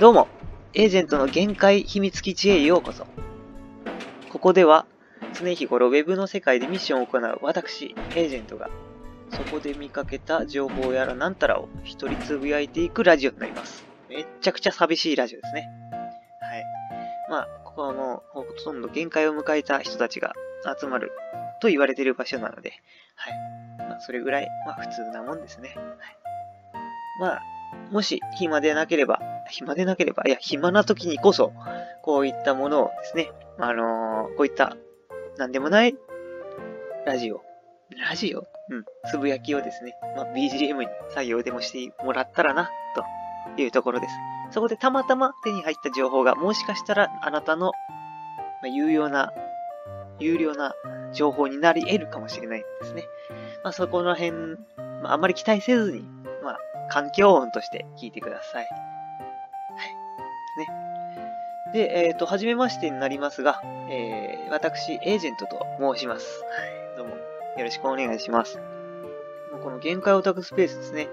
どうも、エージェントの限界秘密基地へようこそ。ここでは、常日頃ウェブの世界でミッションを行う私、エージェントが、そこで見かけた情報やらなんたらを一人つぶやいていくラジオになります。めっちゃくちゃ寂しいラジオですね。はい。まあ、ここはもう、ほとんど限界を迎えた人たちが集まると言われている場所なので、はい。まあ、それぐらい、まあ、普通なもんですね。はい。まあ、もし暇でなければ、暇でなければ、いや、暇な時にこそ、こういったものをですね、あのーこういった、なんでもない、ラジオ、ラジオ？うん、つぶやきをですね、まあ、BGM に採用でもしてもらったらな、というところです。そこでたまたま手に入った情報が、もしかしたらあなたの、まあ、有用な、有料な情報になり得るかもしれないですね。まあ、そこら辺、まあ、あまり期待せずに、環境音として聞いてください。はい。ね。で、えっ、と、はじめましてになりますが、えー、私、エージェントと申します。はい。どうも、よろしくお願いします。この限界オタクスペースですね。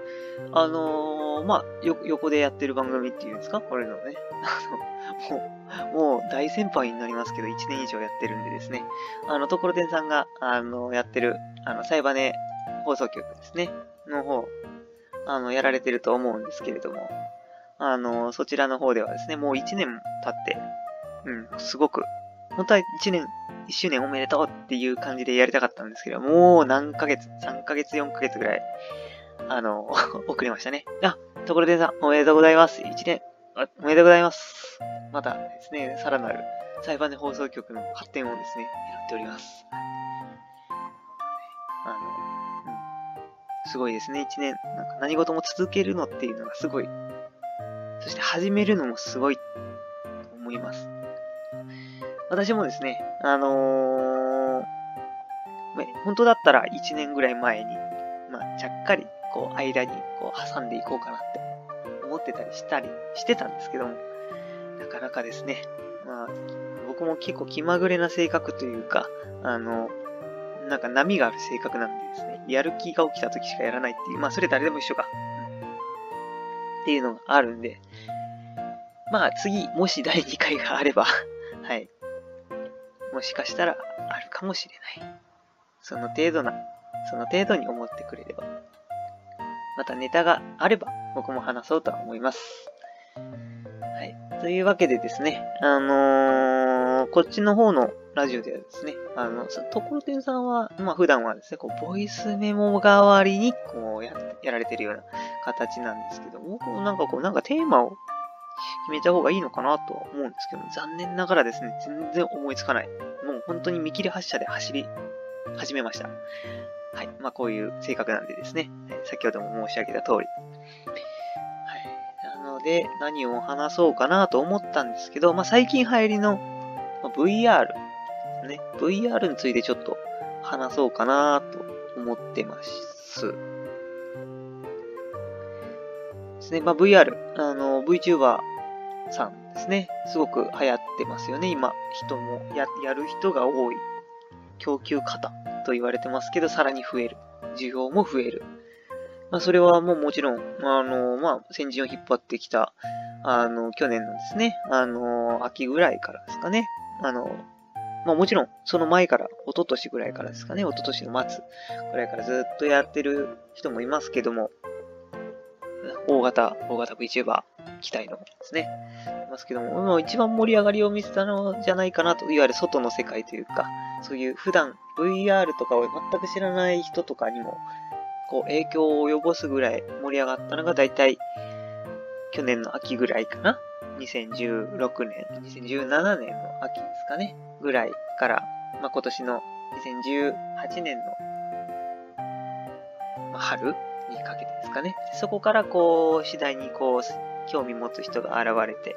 あのー、まあ、よ、横でやってる番組っていうんですか？これのね。あの、もう、もう大先輩になりますけど、1年以上やってるんでですね。あの、ところてんさんが、あの、やってる、あの、サイバネ放送局ですね。の方、あの、やられてると思うんですけれども、あの、そちらの方ではですね、もう1年経って、うん、すごく、本当は1年、1周年おめでとうっていう感じでやりたかったんですけど、もう何ヶ月、3ヶ月、4ヶ月ぐらい、あの、遅れましたね。あ、ところでさん、おめでとうございます。1年、おめでとうございます。またですね、さらなるサイバネ放送局の発展をですね、狙っております。あの、すごいですね、1年、なんか何事も続けるのっていうのがすごい。そして始めるのもすごいと思います。私もですね、あのー本当だったら1年ぐらい前に、まあ、ちゃっかり、こう、間に、こう、挟んでいこうかなって思ってたりしたりしてたんですけども、なかなかですね、まあ、僕も結構気まぐれな性格というか、あの、なんか波がある性格なんでですね、やる気が起きた時しかやらないっていう、まあ、それ誰でも一緒か。っていうのがあるんで、まあ次、もし第2回があれば、はい。もしかしたらあるかもしれない。その程度な、その程度に思ってくれれば。またネタがあれば僕も話そうとは思います。はい。というわけでですね、あのー、こっちの方のラジオではですね、あの、ところてんさんは、まあ普段はですね、こう、ボイスメモ代わりに、こうや、やられてるような形なんですけど、僕もなんかこう、なんかテーマを決めた方がいいのかなとは思うんですけど、残念ながらですね、全然思いつかない。もう本当に見切り発車で走り始めました。はい。まあこういう性格なんでですね、先ほども申し上げた通り。はい。なので、何を話そうかなと思ったんですけど、まあ最近流行りの、まね、VR についてちょっと話そうかなと思ってます。ですね。まあ、VR、あの、VTuber さんですね。すごく流行ってますよね。今、人もや、やる人が多い。供給型と言われてますけど、さらに増える。需要も増える。まあ、それはもうもちろん、あの、まあ、先陣を引っ張ってきた、あの、去年のですね、あの、秋ぐらいからですかね。あの、まあもちろん、その前から、一昨年ぐらいからですかね、一昨年の末ぐらいからずっとやってる人もいますけども、大型、大型 VTuber 期待のですね、いますけども、もう一番盛り上がりを見せたのじゃないかなと、いわゆる外の世界というか、そういう普段 VR とかを全く知らない人とかにも、こう影響を及ぼすぐらい盛り上がったのが大体、去年の秋ぐらいかな。2016年、2017年の秋ですかね。ぐらいから、まあ、今年の2018年の、まあ、春にかけてですかね。そこからこう、次第にこう、興味持つ人が現れて、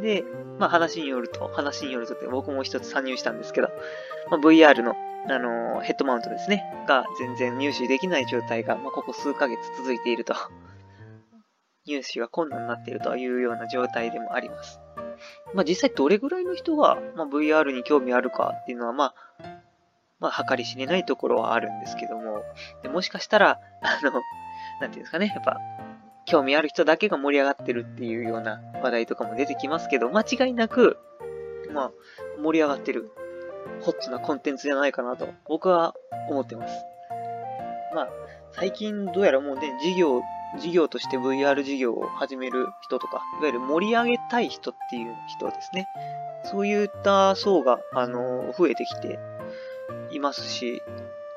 で、まあ話によると、話によるとって僕も一つ参入したんですけど、まあ、VR の、あのーヘッドマウントですね、が全然入手できない状態が、まあ、ここ数ヶ月続いていると。入手が困難になっているというような状態でもあります。まあ実際どれぐらいの人が、まあ、VR に興味あるかっていうのは、まあ、まあ、計り知れないところはあるんですけども、でもしかしたら、あの、なんていうんですかね、やっぱ、興味ある人だけが盛り上がってるっていうような話題とかも出てきますけど、間違いなく、まあ、盛り上がってる、ホットなコンテンツじゃないかなと、僕は思ってます。まあ、最近どうやらもうね、事業、事業として VR 事業を始める人とか、いわゆる盛り上げたい人っていう人ですね。そういった層が、あの、増えてきていますし、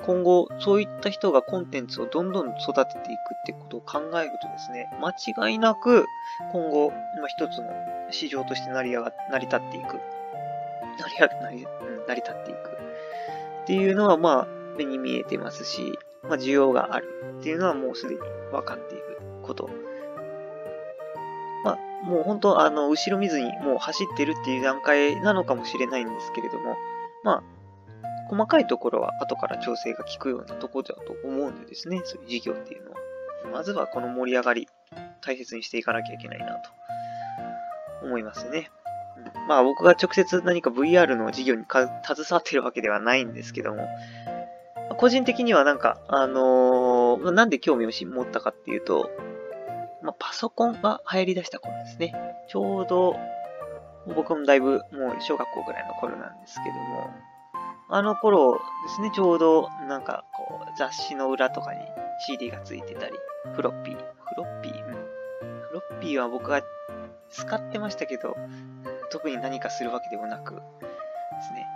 今後、そういった人がコンテンツをどんどん育てていくってことを考えるとですね、間違いなく、今後、ま一つの市場として成り上が、成り立っていく。成り上が、成り、成り立っていく。っていうのは、まあ、目に見えてますし、まあ、需要があるっていうのはもうすでに分かってこと。まあ、もう本当、あの、後ろ見ずにもう走ってるっていう段階なのかもしれないんですけれども、まあ、細かいところは後から調整が効くようなところだと思うんでですね、そういう事業っていうのは。まずはこの盛り上がり、大切にしていかなきゃいけないなと思いますね。まあ僕が直接何か VR の事業に携わってるわけではないんですけども、個人的にはなんか、あのー、なんで興味を持ったかっていうと、まあ、パソコンが流行り出した頃ですね。ちょうど、僕もだいぶもう小学校ぐらいの頃なんですけども、あの頃ですね、ちょうどなんかこう雑誌の裏とかに CD がついてたり、フロッピー、フロッピー、うん。フロッピーは僕が使ってましたけど、特に何かするわけでもなくですね。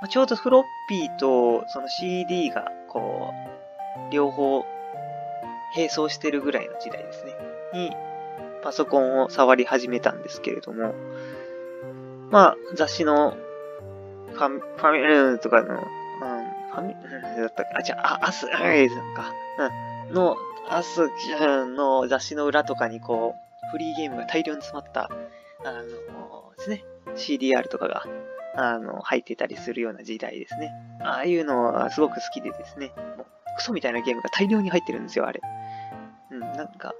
まあ、ちょうどフロッピーとその CD がこう、両方並走してるぐらいの時代ですね。に、パソコンを触り始めたんですけれども、まあ、雑誌のファミ、ファミルとかの、うん、ファミ、だったっけ？あ、じゃあ、アス、エイズか。うん。の、アスの雑誌の裏とかにこう、フリーゲームが大量に詰まった、あの、ですね、CDR とかが、あの、入ってたりするような時代ですね。ああいうのはすごく好きでですね、もうクソみたいなゲームが大量に入ってるんですよ、あれ。うん、なんか、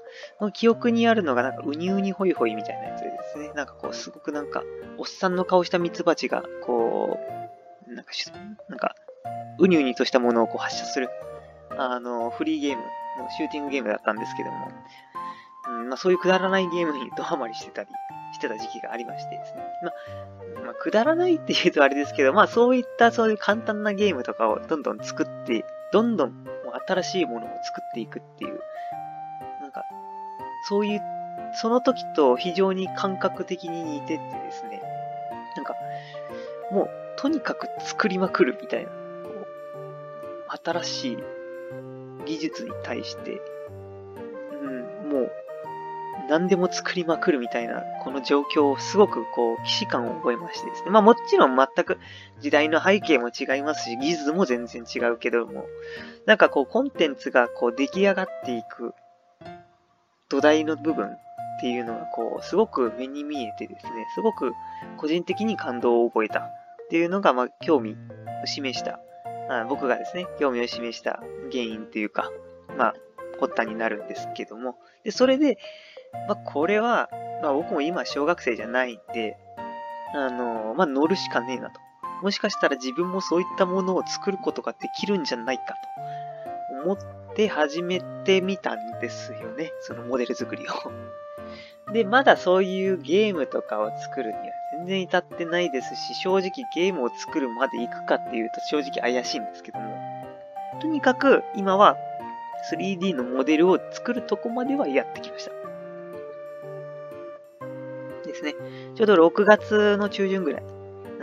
記憶にあるのがなんかウニウニホイホイみたいなやつですね、なんかこう、すごくなんか、おっさんの顔したミツバチが、こう、なんか、なんか、ウニウニとしたものをこう発射する、あの、フリーゲームのシューティングゲームだったんですけども、うんまあ、そういうくだらないゲームにドハマりしてたりしてた時期がありましてですね。まあ、まあ、くだらないって言うとあれですけど、まあそういったそういう簡単なゲームとかをどんどん作って、どんどん新しいものを作っていくっていう、そういう、その時と非常に感覚的に似ててですね、なんか、もう、とにかく作りまくるみたいな、こう、新しい技術に対して、うん、もう、何でも作りまくるみたいな、この状況をすごくこう、既視感を覚えましてですね。まあもちろん全く時代の背景も違いますし、技術も全然違うけども、なんかこう、コンテンツがこう、出来上がっていく土台の部分っていうのがこう、すごく目に見えてですね、すごく個人的に感動を覚えたっていうのが、まあ、興味を示した、あ僕がですね、興味を示した原因っていうか、まあ、発端になるんですけども、で、それで、まあ、これは、まあ、僕も今小学生じゃないんで、あのまあ、乗るしかねえなと。もしかしたら自分もそういったものを作ることができるんじゃないかと思っで始めてみたんですよね。そのモデル作りを で、まだそういうゲームとかを作るには全然至ってないですし、正直ゲームを作るまで行くかっていうと正直怪しいんですけども。とにかく今は 3D のモデルを作るとこまではやってきました。ですね。ちょうど6月の中旬ぐらい。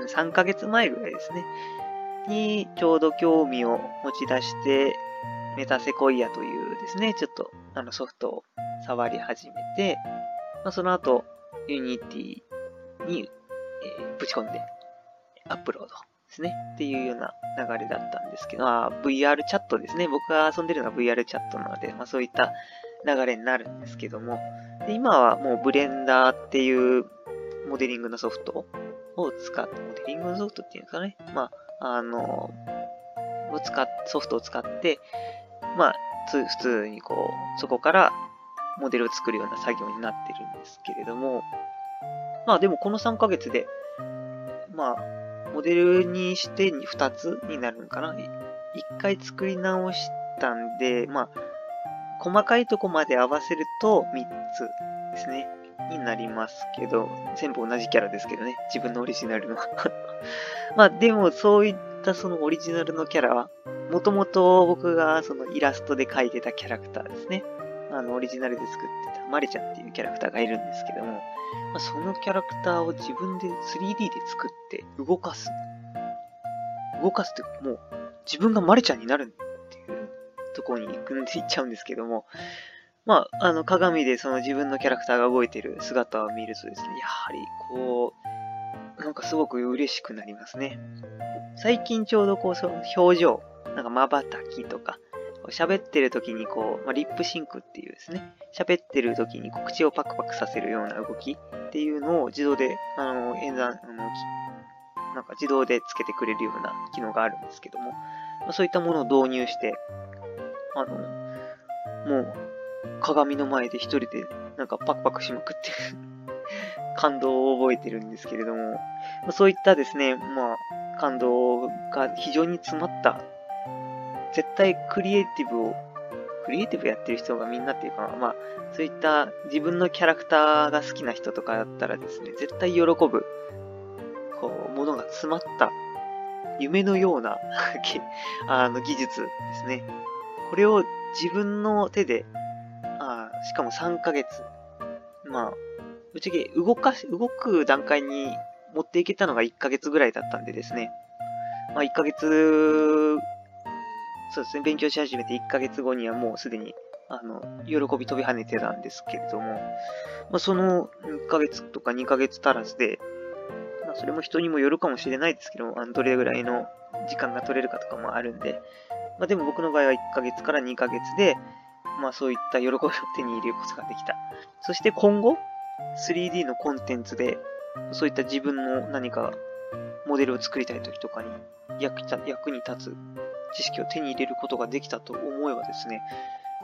3ヶ月前ぐらいですね。にちょうど興味を持ち出して、 Metasequoia というですね、ちょっとあのソフトを触り始めて、まあ、その後、 Unity に、えー、ぶち込んでアップロードですね。っていうような流れだったんですけど、あ VR チャットですね。僕が遊んでるのは VR チャットなので、まあ、そういった流れになるんですけども、で今はもうブレンダーっていうモデリングのソフトを使って、モデリングのソフトっていうんですかね。まあ、あの、を使っ、ソフトを使って、まあ、普通にこう、そこからモデルを作るような作業になってるんですけれども、まあでもこの3ヶ月で、まあ、モデルにして2つになるのかな？1回作り直したんで、まあ、細かいとこまで合わせると3つですね。になりますけど、全部同じキャラですけどね。自分のオリジナルの まあでもそういったそのオリジナルのキャラは、もともと僕がそのイラストで描いてたキャラクターですね。あの、オリジナルで作ってたマリちゃんっていうキャラクターがいるんですけども、まあ、そのキャラクターを自分で 3D で作って動かす。動かすってもう自分がマリちゃんになるっていうところに行くんで行っちゃうんですけども、まあ、あの、鏡でその自分のキャラクターが動いてる姿を見るとですね、やはり、こう、なんかすごく嬉しくなりますね。最近ちょうどこう、その表情、なんか瞬きとか、喋ってる時にこう、まあ、リップシンクっていうですね、喋ってる時に口をパクパクさせるような動きっていうのを自動で、あの、演算、あの、なんか自動でつけてくれるような機能があるんですけども、まあ、そういったものを導入して、あの、もう、鏡の前で一人でなんかパクパクしまくって感動を覚えてるんですけれども、そういったですね、まあ、感動が非常に詰まった、絶対クリエイティブを、クリエイティブやってる人がみんなっていうか、まあ、そういった自分のキャラクターが好きな人とかだったらですね、絶対喜ぶ、こう、ものが詰まった夢のような あの技術ですね。これを自分の手であしかも3ヶ月。まあ、ぶっちゃけ動かし、動く段階に持っていけたのが1ヶ月ぐらいだったんでですね。まあ1ヶ月、そうですね、勉強し始めて1ヶ月後にはもうすでに、あの、喜び飛び跳ねてたんですけれども、まあその1ヶ月とか2ヶ月足らずで、まあそれも人にもよるかもしれないですけど、あのどれぐらいの時間が取れるかとかもあるんで、まあでも僕の場合は1ヶ月から2ヶ月で、まあそういった喜びを手に入れることができた。そして今後、3D のコンテンツで、そういった自分の何かモデルを作りたい時とかに役役に立つ知識を手に入れることができたと思えばですね、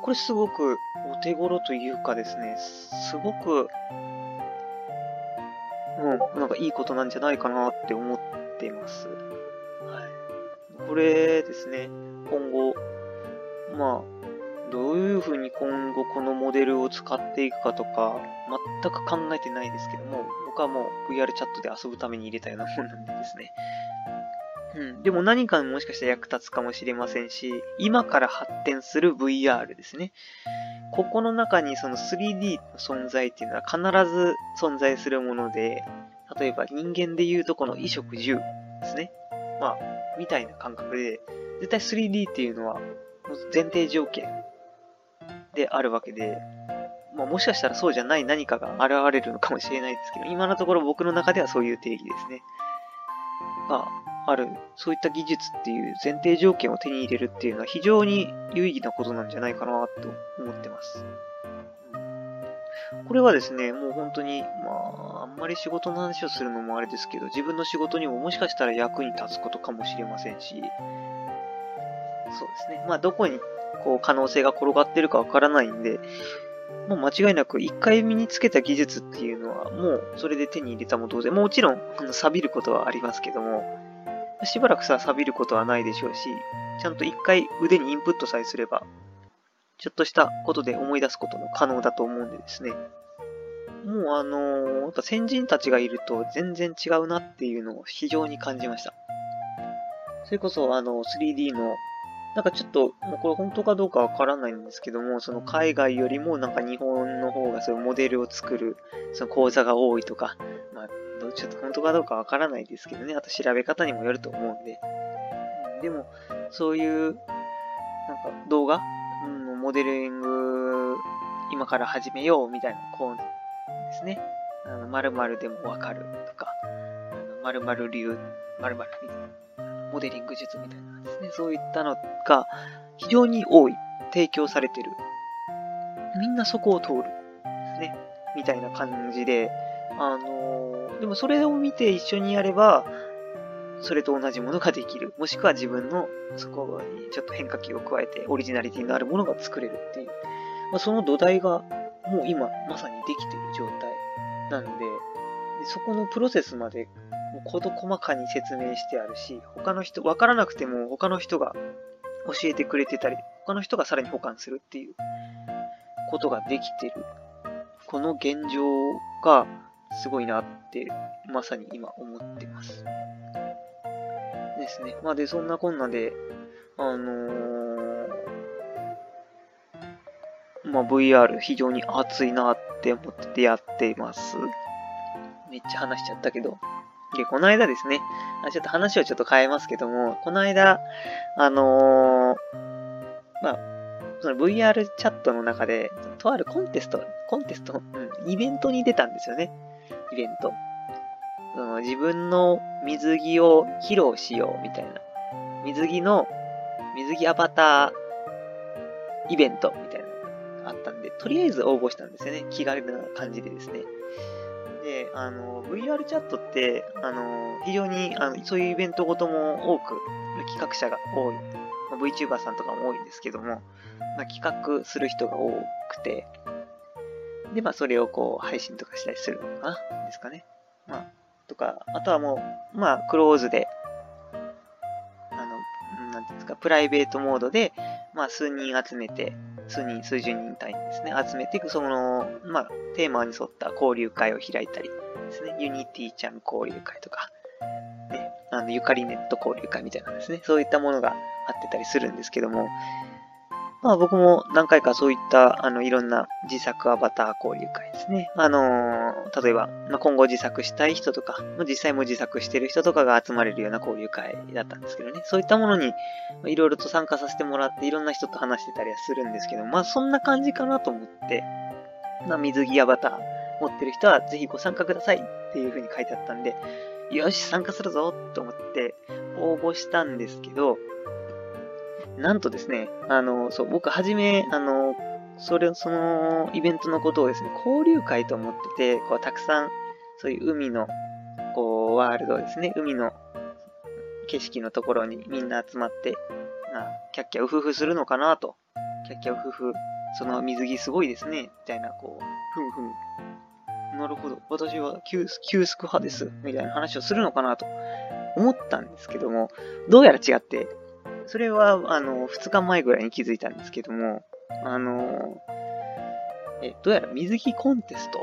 これすごくお手頃というかですね、すごく、うん、なんかいいことなんじゃないかなって思っています。はい。これですね、今後、まあ、どういうふうに今後このモデルを使っていくかとか、全く考えてないですけども、僕はもう VR チャットで遊ぶために入れたようなもんなんですね。うん。でも何かもしかしたら役立つかもしれませんし、今から発展する VR ですね。ここの中にその 3D の存在っていうのは必ず存在するもので、例えば人間でいうとこの衣食住ですね。まあ、みたいな感覚で、絶対 3D っていうのは前提条件であるわけで、まあ、もしかしたらそうじゃない何かが現れるのかもしれないですけど、今のところ僕の中ではそういう定義ですね。がある、そういった技術っていう前提条件を手に入れるっていうのは非常に有意義なことなんじゃないかなと思ってます。これはですね、もう本当に、まあ、あんまり仕事の話をするのもあれですけど、自分の仕事にももしかしたら役に立つことかもしれませんし、そうですね。まあ、どこにこう可能性が転がってるかわからないんで、もう間違いなく一回身につけた技術っていうのはもうそれで手に入れたも同然。もちろん、あの、錆びることはありますけども、しばらくさ、錆びることはないでしょうし、ちゃんと一回腕にインプットさえすれば、ちょっとしたことで思い出すことも可能だと思うんでですね。もうあのー、先人たちがいると全然違うなっていうのを非常に感じました。それこそあの 3D のなんかちょっと、もうこれ本当かどうかわからないんですけども、その海外よりもなんか日本の方がそういうモデルを作る、その講座が多いとか、まあ、ちょっと本当かどうかわからないですけどね、あと調べ方にもよると思うんで。でも、そういう、なんか動画、うん、モデリング、今から始めようみたいな、こうですね。あの、〇〇でもわかるとか、〇〇流、〇〇みたいな。モデリング術みたいなですね、そういったのが非常に多い、提供されてる。みんなそこを通る。ですね。みたいな感じで、あのー、でもそれを見て一緒にやれば、それと同じものができる。もしくは自分のそこにちょっと変化球を加えてオリジナリティのあるものが作れるっていう。まあ、その土台がもう今まさにできている状態なんで、でそこのプロセスまでもう事細かに説明してあるし、他の人、わからなくても他の人が教えてくれてたり、他の人がさらに保管するっていう。ことができてる。この現状がすごいなって、まさに今思ってます。ですね。まあで、そんなこんなで、あのー、まあ VR 非常に熱いなって思っててやっています。めっちゃ話しちゃったけど。で、この間ですね、ちょっと話をちょっと変えますけども、この間、あのー、まあ、その VR チャットの中で、とあるコンテスト、コンテスト、うん、イベントに出たんですよね。イベント。その自分の水着を披露しようみたいな。水着の、水着アバターイベントみたいなのがあったんで、とりあえず応募したんですよね。気軽な感じでですね。あの、VR チャットって、あの、非常に、あの、そういうイベントごとも多く、企画者が多い。まあ、VTuber さんとかも多いんですけども、まあ、企画する人が多くて、で、まあ、それをこう、配信とかしたりするのかな？ですかね。まあ、とか、あとはもう、まあ、クローズで、あの、なんていうんですか、プライベートモードで、まあ、数人集めて、数人、数十人単位ですね、集めて、その、まあ、テーマに沿った交流会を開いたりですね、ユニティちゃん交流会とか、ね、あの、ゆかりネット交流会みたいなですね、そういったものがあってたりするんですけども、まあ僕も何回かそういった、あの、いろんな自作アバター交流会ですね。あのー、例えば、まあ、今後自作したい人とか、実際も自作してる人とかが集まれるような交流会だったんですけどね。そういったものに、いろいろと参加させてもらって、いろんな人と話してたりはするんですけど、まあそんな感じかなと思って、まあ水着アバター持ってる人はぜひご参加くださいっていう風に書いてあったんで、よし、参加するぞと思って応募したんですけど、なんとですね、あの、そう、僕はじめ、あの、それ、そのイベントのことをですね、交流会と思ってて、こう、たくさん、そういう海の、こう、ワールドですね、海の景色のところにみんな集まって、な、キャッキャウフフするのかなと。キャッキャウフフ、その水着すごいですね、みたいな、こう、ふんふん。なるほど。私はキュースク派です。みたいな話をするのかなと思ったんですけども、どうやら違って、それは、あの、2日前ぐらいに気づいたんですけども、あの、え、どうやら水着コンテスト、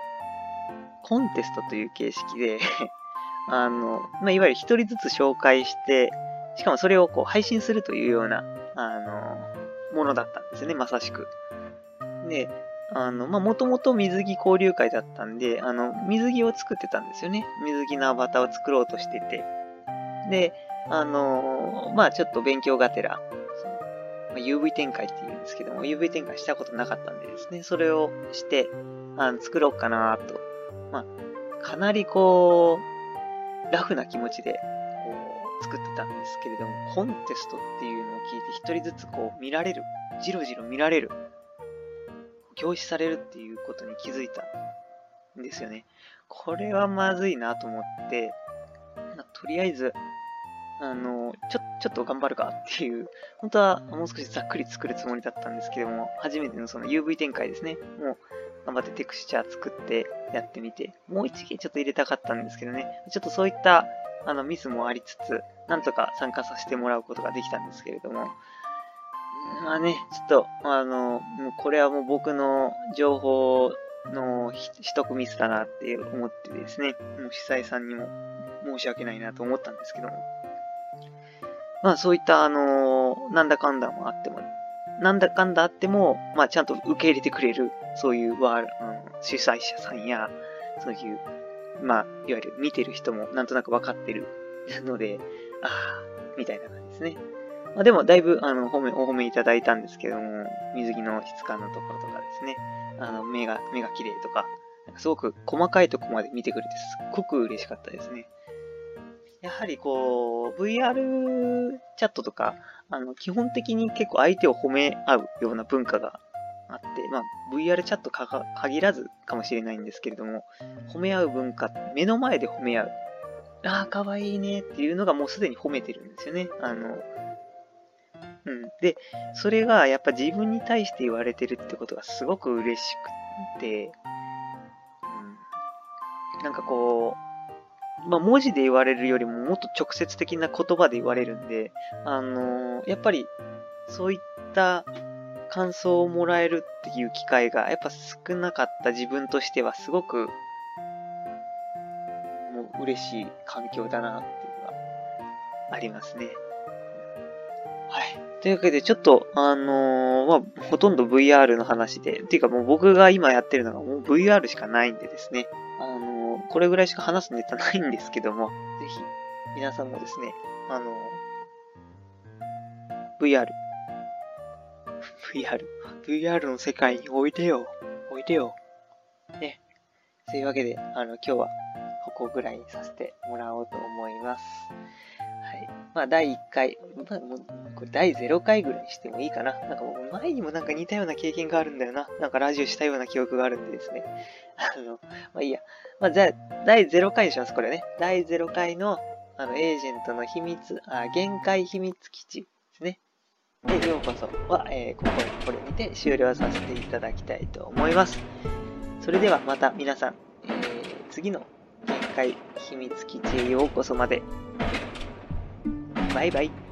コンテストという形式で あの、まあ、いわゆる一人ずつ紹介して、しかもそれをこう配信するというような、あの、ものだったんですね、まさしく。で、あの、まもともと水着交流会だったんで、あの、水着を作ってたんですよね。水着のアバターを作ろうとしてて。で、あのー、まあちょっと勉強がてら、まあ、UV 展開って言うんですけども、UV 展開したことなかったんでですね、それをして、あの作ろうかなと。まあ、かなりこう、ラフな気持ちで、こう、作ってたんですけれども、コンテストっていうのを聞いて一人ずつこう見られる、じろじろ見られる、教師されるっていうことに気づいたんですよね。これはまずいなと思って、ま、とりあえず、あの、ちょ、ちょっと頑張るかっていう、本当はもう少しざっくり作るつもりだったんですけども、初めてのその UV 展開ですね。もう頑張ってテクスチャー作ってやってみて、もう一撃ちょっと入れたかったんですけどね、ちょっとそういったあのミスもありつつ、なんとか参加させてもらうことができたんですけれども、まあね、ちょっと、あの、もうこれはもう僕の情報の取得ミスだなって思ってですね、もう主催さんにも申し訳ないなと思ったんですけども、まあそういったあのー、なんだかんだもあっても、なんだかんだあっても、まあちゃんと受け入れてくれる、そういうワール、うん、主催者さんや、そういう、まあ、いわゆる見てる人もなんとなくわかってるので、ああ、みたいな感じですね。まあ、でも、だいぶ、あの、褒め、お褒めいただいたんですけども、水着の質感のところとかですね、あの、目が、目が綺麗と、かすごく細かいとこまで見てくれてすっごく嬉しかったですね。やはりこう、VR チャットとか、あの、基本的に結構相手を褒め合うような文化があって、まあ、VR チャットか限らずかもしれないんですけれども、褒め合う文化、目の前で褒め合う。ああ、かわいいねっていうのがもうすでに褒めてるんですよね。あの、うん。で、それがやっぱ自分に対して言われてるってことがすごく嬉しくて、うん。なんかこう、まあ、文字で言われるよりももっと直接的な言葉で言われるんで、あのー、やっぱり、そういった感想をもらえるっていう機会がやっぱ少なかった自分としてはすごくもう嬉しい環境だなっていうのがありますね。はい。というわけで、ちょっと、あのー、まあ、ほとんど VR の話で、っていうかもう僕が今やってるのがもう VR しかないんでですね、あのー、これぐらいしか話すネタないんですけども、ぜひ、皆さんもですね、あの、VR、VR、VR の世界においでよ、おいでよ。ね。というわけで、あの、今日はここぐらいにさせてもらおうと思います。はい。まあ、第1回、まあ、もう、これ第0回ぐらいにしてもいいかな。なんかもう前にもなんか似たような経験があるんだよな。なんかラジオしたような記憶があるんでですね。あの、まあいいや。まあ、じゃあ、第0回にします、これね。第0回の、あの、エージェントの秘密、あ、限界秘密基地ですね。で、ようこそは、えー、ここに、これにて終了させていただきたいと思います。それではまた皆さん、えー、次の秘密基地へようこそまで。バイバイ。